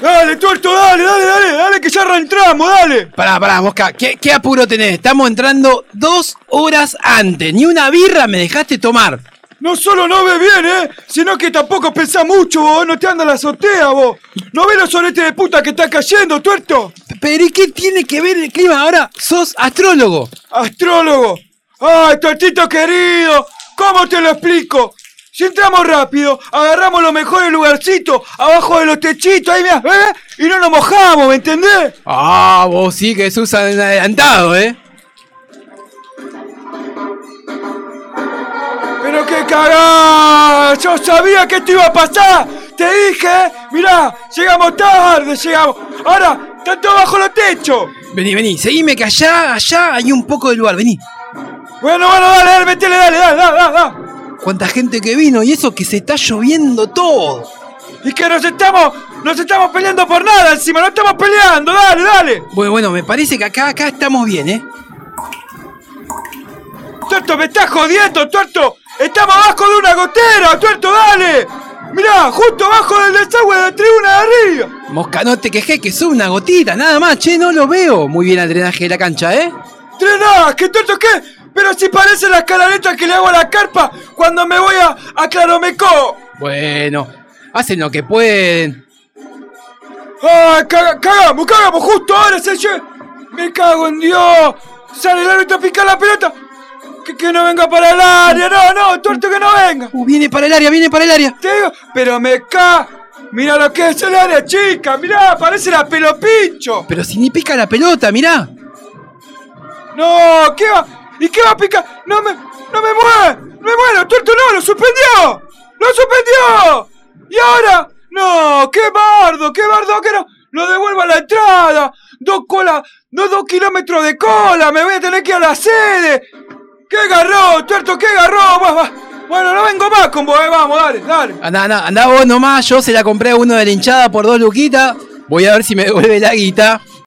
Dale, tuerto, dale, dale, dale, dale, que ya reentramos, dale. Pará, pará, Mosca, ¿qué, qué apuro tenés? Estamos entrando dos horas antes. Ni una birra me dejaste tomar. No solo no ves bien, ¿eh? Sino que tampoco pensás mucho, vos. No te anda la azotea, vos. ¿No ves los soletes de puta que está cayendo, tuerto? Pero ¿y qué tiene que ver el clima ahora? Sos astrólogo. ¡Astrólogo! ¡Ay, tuertito querido! ¿Cómo te lo explico? Si entramos rápido, agarramos los mejores lugarcitos, abajo de los techitos, ahí mirá, ¿eh? Y no nos mojamos, ¿me entendés? Ah, vos sí que sos adelantado, ¿eh? ¡Pero qué cagada! ¡Yo sabía que esto iba a pasar! ¡Te dije! ¿eh? Mirá, llegamos tarde, llegamos. Ahora, están todos bajo los techos. Vení, vení, seguime que allá, allá hay un poco de lugar, vení. Bueno, bueno, dale, dale, metele, dale, dale, dale, dale. Cuánta gente que vino y eso que se está lloviendo todo. Y que nos estamos, nos estamos peleando por nada encima, no estamos peleando, dale, dale. Bueno, bueno, me parece que acá, acá estamos bien, ¿eh? Tuerto, me estás jodiendo, tuerto. Estamos abajo de una gotera, tuerto, dale. Mirá, justo abajo del desagüe de la tribuna de arriba. Mosca, no te quejé que sos una gotita, nada más, che, no lo veo. Muy bien el drenaje de la cancha, ¿eh? ¡Drenaje! ¿Qué tuerto qué? Pero si parece la escalareta que le hago a la carpa cuando me voy a, a Claromecó. Bueno, hacen lo que pueden. ¡Ah, caga- cagamos, cagamos! Justo ahora se ¡Me cago en Dios! ¡Sale el árbitro a picar la pelota! Que, que no venga para el área, no, no, tuerto que no venga. Uh, viene para el área, viene para el área. Te digo, pero me ca... Mira lo que es el área chica, mirá, parece la pelopincho. Pero si ni pica la pelota, mirá. No, ¿qué va? ¿Y qué va a picar? No me, no me mueve, no me muero, tuerto no, lo suspendió, lo suspendió. Y ahora, no, qué bardo, qué bardo que no, lo devuelvo a la entrada. Dos colas, dos, dos kilómetros de cola, me voy a tener que ir a la sede. ¡Qué garrón, tuerto, qué garrón! Va, va. Bueno, no vengo más con vos, eh, vamos, dale, dale. Andá, andá, andá vos nomás, yo se la compré a uno de la hinchada por dos luquitas. Voy a ver si me devuelve la guita.